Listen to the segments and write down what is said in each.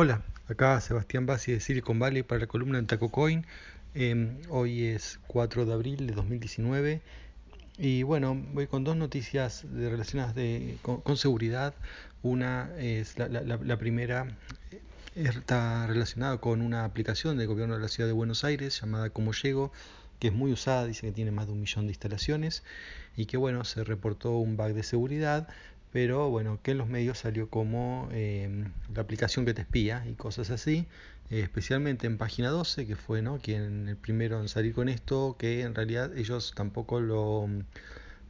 Hola, acá Sebastián Bassi de Silicon Valley para la columna en Taco Coin. Em, hoy es 4 de abril de 2019 y bueno, voy con dos noticias relacionadas con, seguridad. Una es la, primera eh, está relacionada con una aplicación del gobierno de la ciudad de Buenos Aires llamada Como Llego, que es muy usada, dice que tiene más de un millón de instalaciones y que bueno, se reportó un bug de seguridad pero bueno, que en los medios salió como em, la aplicación que te espía y cosas así, especialmente en página 12, que fue ¿no? quien el primero en salir con esto, que en realidad ellos tampoco lo,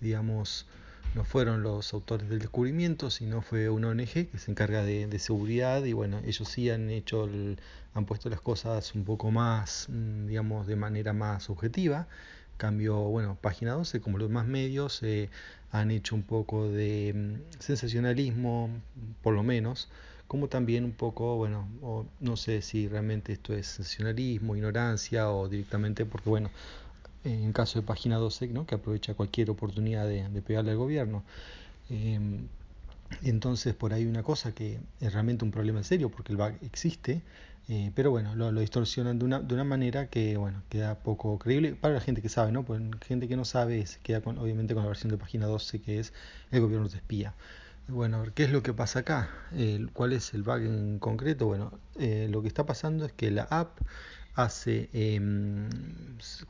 digamos, no fueron los autores del descubrimiento, sino fue una ONG que se encarga de, seguridad y bueno, ellos sí han hecho, han puesto las cosas un poco más, mm, digamos, de manera más objetiva. Cambio, bueno, página 12, como los demás medios, eh, han hecho un poco de mm, sensacionalismo, por lo menos, como también un poco, bueno, no sé si realmente esto es sensacionalismo, ignorancia o directamente porque, bueno, en caso de página 12, ¿no? que aprovecha cualquier oportunidad de, pegarle al gobierno. Em, entonces, por ahí una cosa que es realmente un problema serio, porque el bug existe, eh, pero bueno, lo, distorsionan de una, de una manera que bueno, queda poco creíble para la gente que sabe, ¿no? Pues gente que no sabe se queda con, obviamente con la versión de página 12 que es el gobierno te espía. Bueno, ¿qué es lo que pasa acá? ¿Cuál es el bug en concreto? Bueno, eh, lo que está pasando es que la app hace em,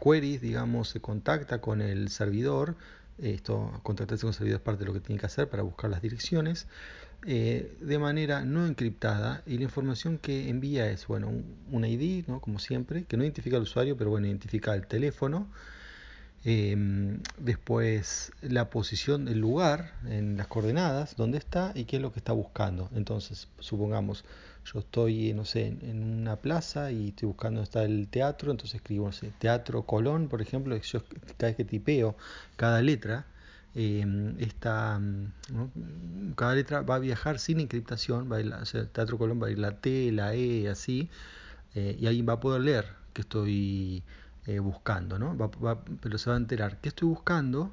queries, digamos, se contacta con el servidor. Esto, contactarse con el servidor es parte de lo que tiene que hacer para buscar las direcciones. Eh, de manera no encriptada y la información que envía es bueno un, ID, ¿no? como siempre, que no identifica al usuario, pero bueno, identifica el teléfono. Em, después la posición del lugar en las coordenadas, dónde está y qué es lo que está buscando. Entonces, supongamos, yo estoy, no sé, en una plaza y estoy buscando dónde está el teatro, entonces escribo, no sé, Teatro Colón, por ejemplo, yo cada vez que tipeo cada letra, Em, esta, cada letra va a viajar sin encriptación, va a ir, Teatro Colón va a ir la T, la E, así, eh, y alguien va a poder leer que estoy eh, buscando, ¿no? pero se va a enterar que estoy buscando,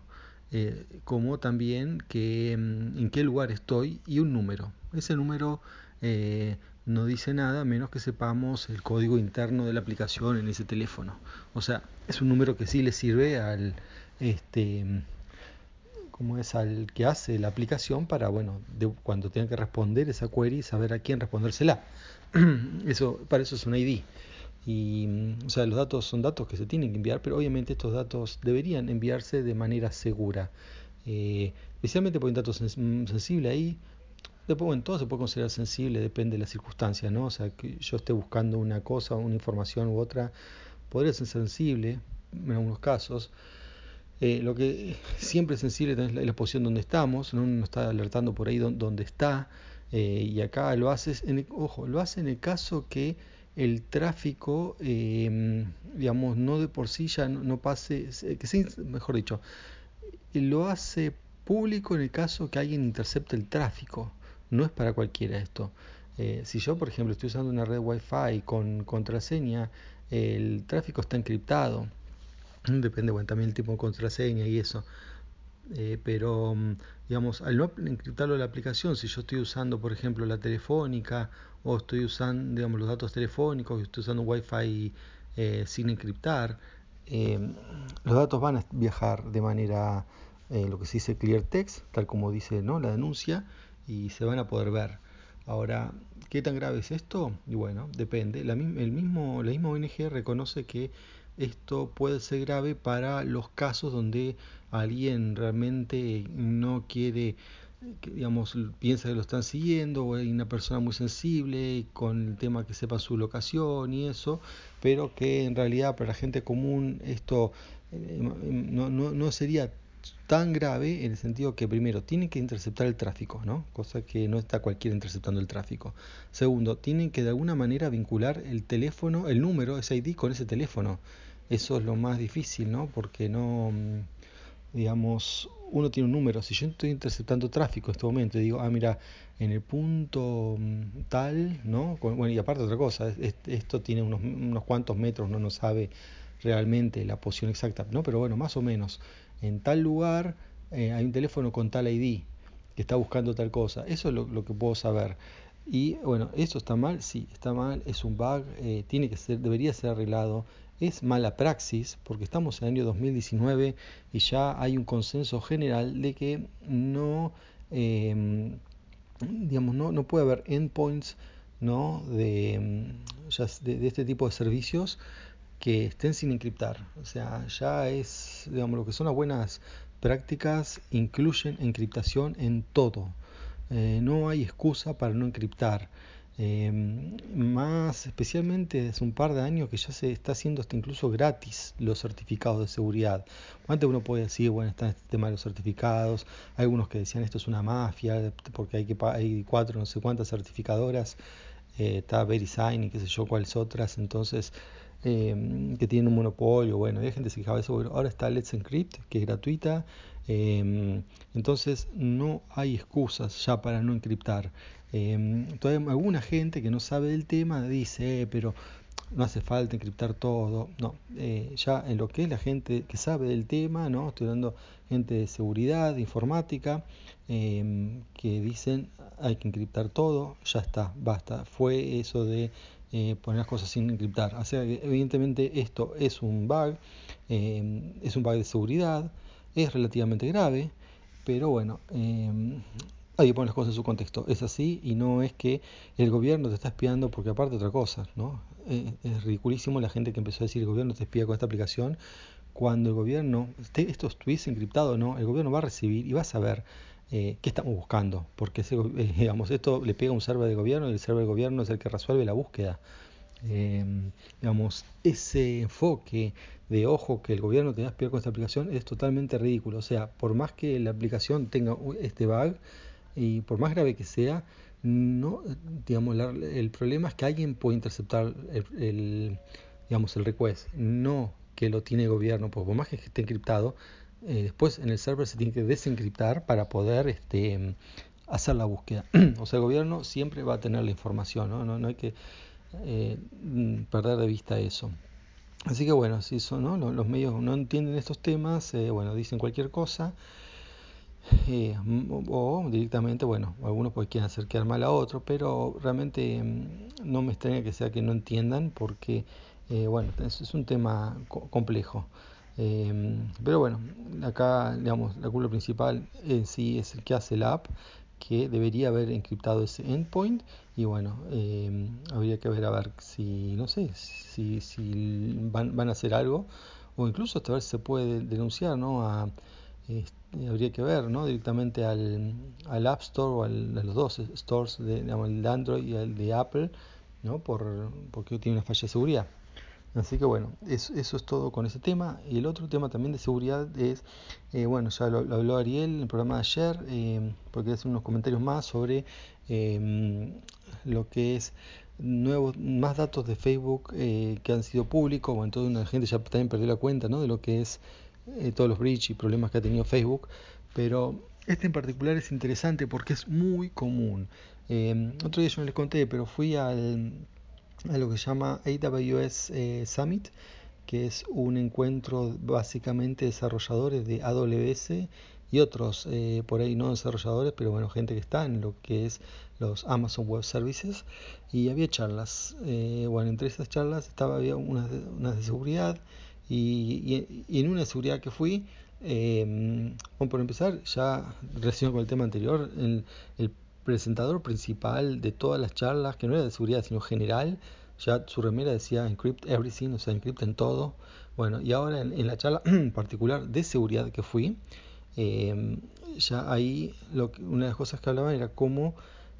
eh, como también que, em, en qué lugar estoy y un número. Ese número no dice nada menos que sepamos el código interno de la aplicación en ese teléfono. O sea, es un número que sí le sirve al este como es al que hace la aplicación para, bueno, de, cuando tenga que responder esa query, saber a quién respondérsela. eso, para eso es un ID. Y, o sea, los datos son datos que se tienen que enviar, pero obviamente estos datos deberían enviarse de manera segura. Eh, especialmente porque hay datos sensible ahí. Después, bueno, todo se puede considerar sensible, depende de las circunstancias, ¿no? O sea, que yo esté buscando una cosa, una información u otra, podría ser sensible en algunos casos. Eh, lo que siempre es sensible es la, posición donde estamos, ¿no? uno está alertando por ahí donde está, eh, y acá lo haces, en ojo, lo hace en el caso que el tráfico, em, digamos, no de por sí ya no, pase, que sea, mejor dicho, lo hace público en el caso que alguien intercepte el tráfico, no es para cualquiera esto. Eh, si yo, por ejemplo, estoy usando una red Wi-Fi con contraseña, el tráfico está encriptado depende bueno, también el tipo de contraseña y eso. Eh, pero, mm, digamos, al no encriptarlo la aplicación, si yo estoy usando, por ejemplo, la telefónica o estoy usando, digamos, los datos telefónicos, estoy usando Wi-Fi eh, sin encriptar, eh, los datos van a viajar de manera, lo que se dice clear text, tal como dice ¿no? la denuncia, y se van a poder ver. Ahora, ¿qué tan grave es esto? Y bueno, depende. El mismo, la misma ONG reconoce que esto puede ser grave para los casos donde alguien realmente no quiere, digamos, piensa que lo están siguiendo o hay una persona muy sensible con el tema que sepa su locación y eso, pero que en realidad para la gente común esto eh, no, no, no sería tan grave en el sentido que primero tienen que interceptar el tráfico, ¿no? cosa que no está cualquiera interceptando el tráfico. Segundo, tienen que de alguna manera vincular el teléfono, el número, ese ID con ese teléfono. Eso es lo más difícil, ¿no? Porque no, mm, digamos, uno tiene un número. Si yo estoy interceptando tráfico en este momento y digo, ah, mira, en el punto mm, tal, ¿no? Bueno, y aparte otra cosa, esto tiene unos, unos cuantos metros, no no sabe realmente la posición exacta, ¿no? Pero bueno, más o menos en tal lugar eh, hay un teléfono con tal ID que está buscando tal cosa. Eso es lo, que puedo saber. Y bueno, ¿eso está mal? Sí, está mal, es un bug, eh, tiene que ser, debería ser arreglado. Es mala praxis porque estamos en el año 2019 y ya hay un consenso general de que no, em, digamos, no, no puede haber endpoints ¿no? de, de, de este tipo de servicios que estén sin encriptar. O sea, ya es, digamos, lo que son las buenas prácticas incluyen encriptación en todo. Eh, no hay excusa para no encriptar. Eh, más especialmente desde un par de años que ya se está haciendo hasta incluso gratis los certificados de seguridad. Antes uno puede decir, bueno, está este tema de los certificados, hay algunos que decían esto es una mafia, porque hay, que, hay cuatro, no sé cuántas certificadoras, eh, está VeriSign y qué sé yo cuáles otras, entonces Em, que tienen un monopolio. Bueno, hay gente que se quejaba de eso. ahora está Let's Encrypt, que es gratuita. Em, entonces no hay excusas ya para no encriptar. Eh, todavía alguna gente que no sabe del tema dice, eh, pero no hace falta encriptar todo. No, eh, ya en lo que es la gente que sabe del tema, ¿no? Estoy hablando gente de seguridad, de informática, que dicen hay que encriptar todo, ya está, basta. Fue eso de eh, poner las cosas sin encriptar. O sea evidentemente esto es un bug, eh, es un bug de seguridad, es relativamente grave, pero bueno, eh, hay que poner las cosas en su contexto. Es así y no es que el gobierno te está espiando porque aparte otra cosa, ¿no? es ridiculísimo la gente que empezó a decir el gobierno te espía con esta aplicación cuando el gobierno, esto estuviese encriptado no, el gobierno va a recibir y va a saber eh, qué estamos buscando, porque eh, digamos, esto le pega a un server de gobierno y el server de gobierno es el que resuelve la búsqueda. Em, digamos, ese enfoque de ojo que el gobierno te va a espiar con esta aplicación es totalmente ridículo. O sea, por más que la aplicación tenga este bug y por más grave que sea, no, digamos, el problema es que alguien puede interceptar el, digamos, el request, no que lo tiene el gobierno, porque por más que esté encriptado, eh, después en el server se tiene que desencriptar para poder este, hacer la búsqueda. o sea, el gobierno siempre va a tener la información, no, no, hay que eh, perder de vista eso. Así que bueno, si son, ¿no? los, medios no entienden estos temas, eh, bueno, dicen cualquier cosa. o directamente, bueno, algunos pues quieren hacer quedar mal a otro, pero realmente mm, no me extraña que sea que no entiendan porque, bueno, es, un tema complejo. Em, pero bueno, acá digamos, la culpa principal en sí es el que hace la app, que debería haber encriptado ese endpoint y bueno, em, habría que ver a ver si, no sé, si, si van, van a hacer algo o incluso hasta ver si se puede denunciar, ¿no? A, este, habría que ver, ¿no? Directamente al, al App Store o al, a los dos stores, de, digamos, el de Android y el de Apple, ¿no? Por, porque tiene una falla de seguridad. Así que bueno, eso, es todo con ese tema. Y el otro tema también de seguridad es, eh, bueno, ya lo, habló Ariel en el programa de ayer, eh, porque hace unos comentarios más sobre eh, lo que es nuevos más datos de Facebook que han sido públicos. Bueno, entonces una gente ya también perdió la cuenta ¿no? de lo que es todos los breach y problemas que ha tenido Facebook. Pero este en particular es interesante porque es muy común. otro día yo no les conté, pero fui al a lo que se llama AWS eh, Summit, que es un encuentro básicamente de desarrolladores de AWS y otros eh, por ahí no desarrolladores, pero bueno, gente que está en lo que es los Amazon Web Services y había charlas. Eh, bueno, entre esas charlas estaba había unas de, de seguridad y, en una seguridad que fui, bueno, por empezar, ya recién con el tema anterior, el, el presentador principal de todas las charlas, que no era de seguridad, sino general, ya su remera decía encrypt everything, o sea, en todo. Bueno, y ahora en, la charla particular de seguridad que fui, eh, ya ahí lo que, una de las cosas que hablaban era cómo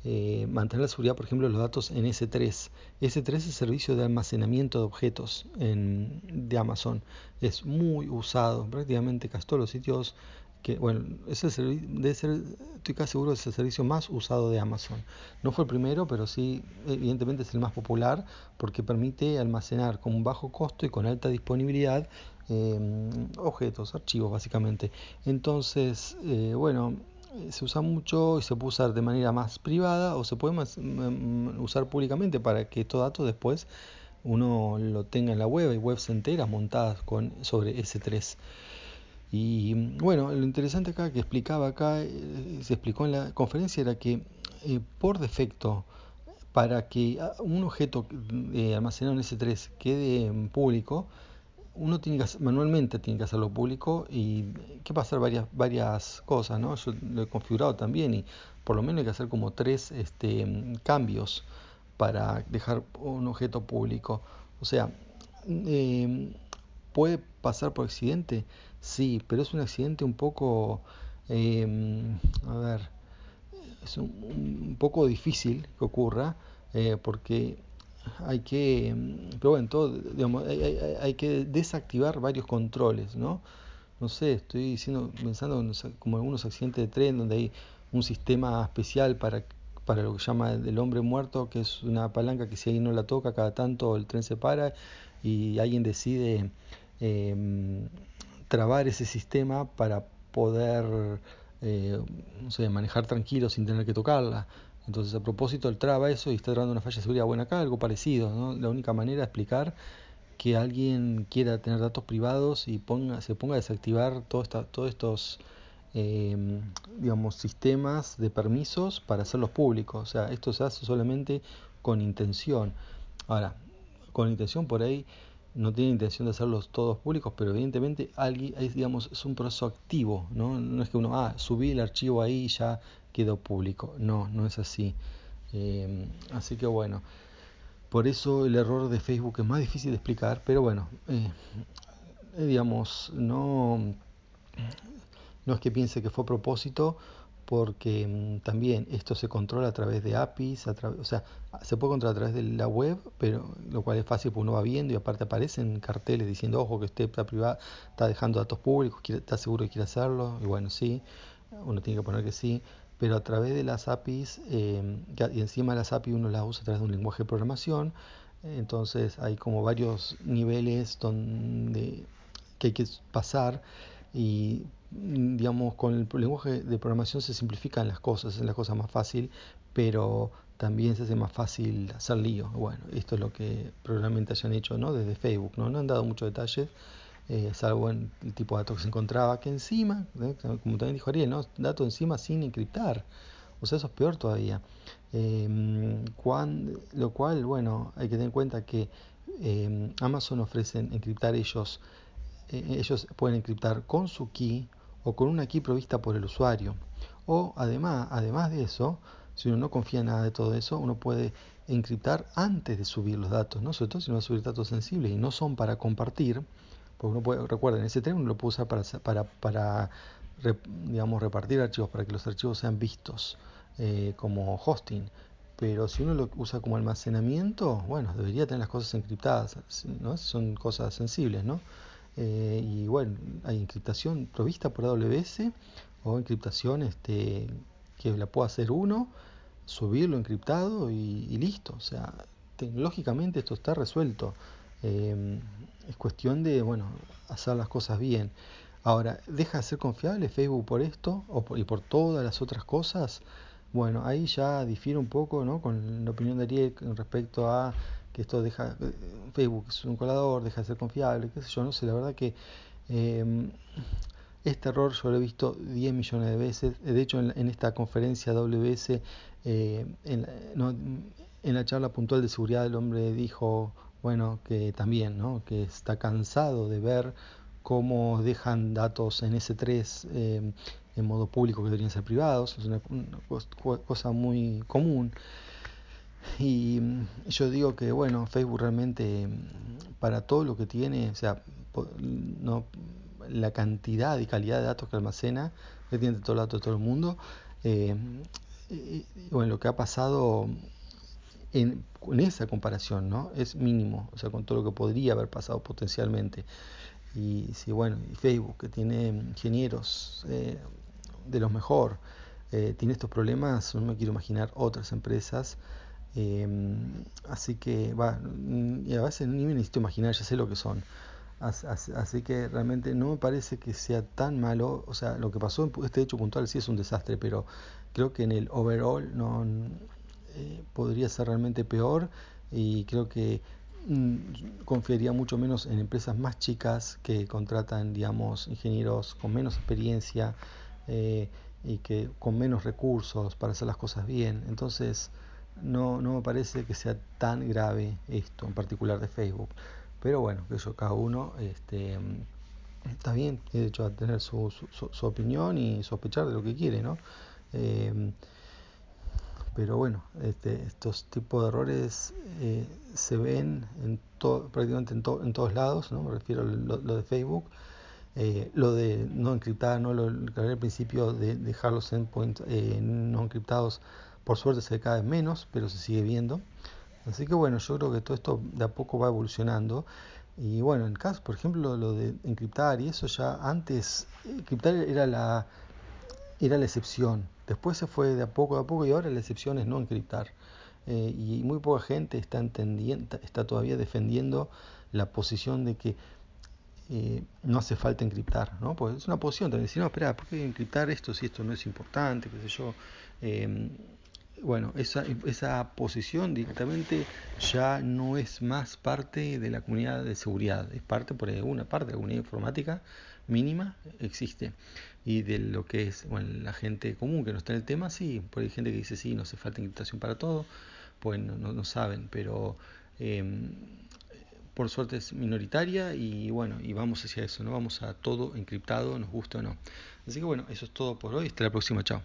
eh, mantener la seguridad, por ejemplo, los datos en S3. S3 es el servicio de almacenamiento de objetos en, de Amazon. Es muy usado, prácticamente casi todos los sitios que bueno, es el debe ser, estoy casi seguro es el servicio más usado de Amazon. No fue el primero, pero sí, evidentemente es el más popular porque permite almacenar con un bajo costo y con alta disponibilidad em, objetos, archivos básicamente. Entonces, eh, bueno, se usa mucho y se puede usar de manera más privada o se puede usar públicamente para que estos datos después uno lo tenga en la web, hay webs enteras montadas con, sobre S3. Y bueno, lo interesante acá que explicaba acá, eh, se explicó en la conferencia, era que eh, por defecto para que un objeto eh, almacenado en S3 quede público, uno tiene que manualmente tiene que hacerlo público y que pasar varias, varias cosas, ¿no? Yo lo he configurado también y por lo menos hay que hacer como tres este, cambios para dejar un objeto público. O sea, eh, ¿puede pasar por accidente? Sí, pero es un accidente un poco, eh, a ver, es un, poco difícil que ocurra eh, porque hay que, pero bueno, todo, digamos, hay, que desactivar varios controles, ¿no? No sé, estoy diciendo, pensando en como algunos accidentes de tren donde hay un sistema especial para, para lo que llama el hombre muerto, que es una palanca que si alguien no la toca, cada tanto el tren se para y alguien decide em, trabar ese sistema para poder eh, manejar tranquilo sin tener que tocarla. Entonces, a propósito, él traba eso y está trabando una falla de seguridad. Bueno, acá algo parecido, ¿no? La única manera de explicar que alguien quiera tener datos privados y ponga, se ponga a desactivar todo todos estos eh, digamos, sistemas de permisos para hacerlos públicos. O sea, esto se hace solamente con intención. Ahora, con intención por ahí no tiene intención de hacerlos todos públicos, pero evidentemente alguien, digamos, es un proceso activo, ¿no? No es que uno, ah, subí el archivo ahí y ya quedó público. No, no es así. Eh, así que bueno, por eso el error de Facebook es más difícil de explicar, pero bueno, eh, eh, digamos, no, no es que piense que fue a propósito, porque mm, también esto se controla a través de APIs, o sea, se puede controlar a través de la web, pero lo cual es fácil porque uno va viendo y aparte aparecen carteles diciendo, ojo, que usted está, privado, está dejando datos públicos, está seguro que quiere hacerlo, y bueno, sí, uno tiene que poner que sí, pero a través de las APIs, eh, y encima las APIs uno las usa a través de un lenguaje de programación, entonces hay como varios niveles donde que hay que pasar y digamos, con el lenguaje de programación se simplifican las cosas, es la cosa más fácil, pero también se hace más fácil hacer lío. Bueno, esto es lo que probablemente hayan hecho ¿no? desde Facebook, ¿no? no han dado muchos detalles, eh, salvo en el tipo de datos que se encontraba, que encima, ¿eh? como también dijo Ariel, ¿no? datos encima sin encriptar. O sea, eso es peor todavía. Eh, lo cual, bueno, hay que tener en cuenta que Amazon ofrecen encriptar ellos, ellos pueden encriptar con su key o con una key provista por el usuario. O además, además de eso, si uno no confía en nada de todo eso, uno puede encriptar antes de subir los datos, ¿no? sobre todo si uno va a subir datos sensibles y no son para compartir, porque uno puede, recuerden, ese uno lo puede usar para, para, para digamos, repartir archivos, para que los archivos sean vistos eh, como hosting. Pero si uno lo usa como almacenamiento, bueno, debería tener las cosas encriptadas, ¿no? Son cosas sensibles, ¿no? Eh, y bueno, hay encriptación provista por AWS o encriptación este, que la pueda hacer uno, subirlo encriptado y, listo. O sea, tecnológicamente esto está resuelto. Eh, es cuestión de, bueno, hacer las cosas bien. Ahora, ¿deja de ser confiable Facebook por esto o y por todas las otras cosas? Bueno, ahí ya difiere un poco ¿no? con la opinión de Ariel respecto a que esto deja, eh, Facebook es un colador, deja de ser confiable, qué sé yo, no sé, la verdad que em, este error yo lo he visto 10 millones de veces, de hecho en, esta conferencia WS, eh, en, en, la charla puntual de seguridad el hombre dijo, bueno, que también, ¿no? que está cansado de ver cómo dejan datos en S3 em, en modo público que deberían ser privados, es una cosa muy común. Y mm, yo digo que, bueno, Facebook realmente, mm, para todo lo que tiene, o sea, no, la cantidad y calidad de datos que almacena, que tiene todos los datos de todo el mundo, eh, y, bueno, lo que ha pasado en, esa comparación, ¿no? Es mínimo, o sea, con todo lo que podría haber pasado potencialmente. Y si, bueno, y Facebook, que tiene ingenieros eh, de los mejor, eh, tiene estos problemas, no me quiero imaginar otras empresas Em, así que, y a veces ni me necesito imaginar, ya sé lo que son. Así, que realmente no me parece que sea tan malo. O sea, lo que pasó en este hecho puntual sí es un desastre, pero creo que en el overall no eh, podría ser realmente peor. Y creo que mm, confiaría mucho menos en empresas más chicas que contratan, digamos, ingenieros con menos experiencia eh, y que con menos recursos para hacer las cosas bien. Entonces, no, no me parece que sea tan grave esto, en particular de Facebook. Pero bueno, que eso cada uno este, está bien, tiene derecho a tener su, su, opinión y sospechar de lo que quiere, ¿no? Eh, pero bueno, este, estos tipos de errores eh, se ven en prácticamente en, en, todos lados, ¿no? me refiero a lo, de Facebook, eh, lo de no encriptar, ¿no? lo al principio de dejar los endpoints eh, no encriptados, por suerte se cada vez menos, pero se sigue viendo. Así que bueno, yo creo que todo esto de a poco va evolucionando. Y bueno, en caso, por ejemplo, lo de encriptar y eso ya antes, encriptar era la, era la excepción. Después se fue de a poco a poco y ahora la excepción es no encriptar. Eh, y muy poca gente está, entendiendo, está todavía defendiendo la posición de que eh, no hace falta encriptar, ¿no? Pues es una posición también decir, no, espera, ¿por qué encriptar esto si esto no es importante? ¿Qué sé yo? Eh, bueno, esa, esa posición directamente ya no es más parte de la comunidad de seguridad, es parte por una parte de la comunidad informática mínima, existe. Y de lo que es bueno, la gente común que no está en el tema, sí, por hay gente que dice, sí, no hace falta encriptación para todo, pues no, no, saben, pero em, por suerte es minoritaria y bueno, y vamos hacia eso, no vamos a todo encriptado, nos gusta o no. Así que bueno, eso es todo por hoy, hasta la próxima, chao.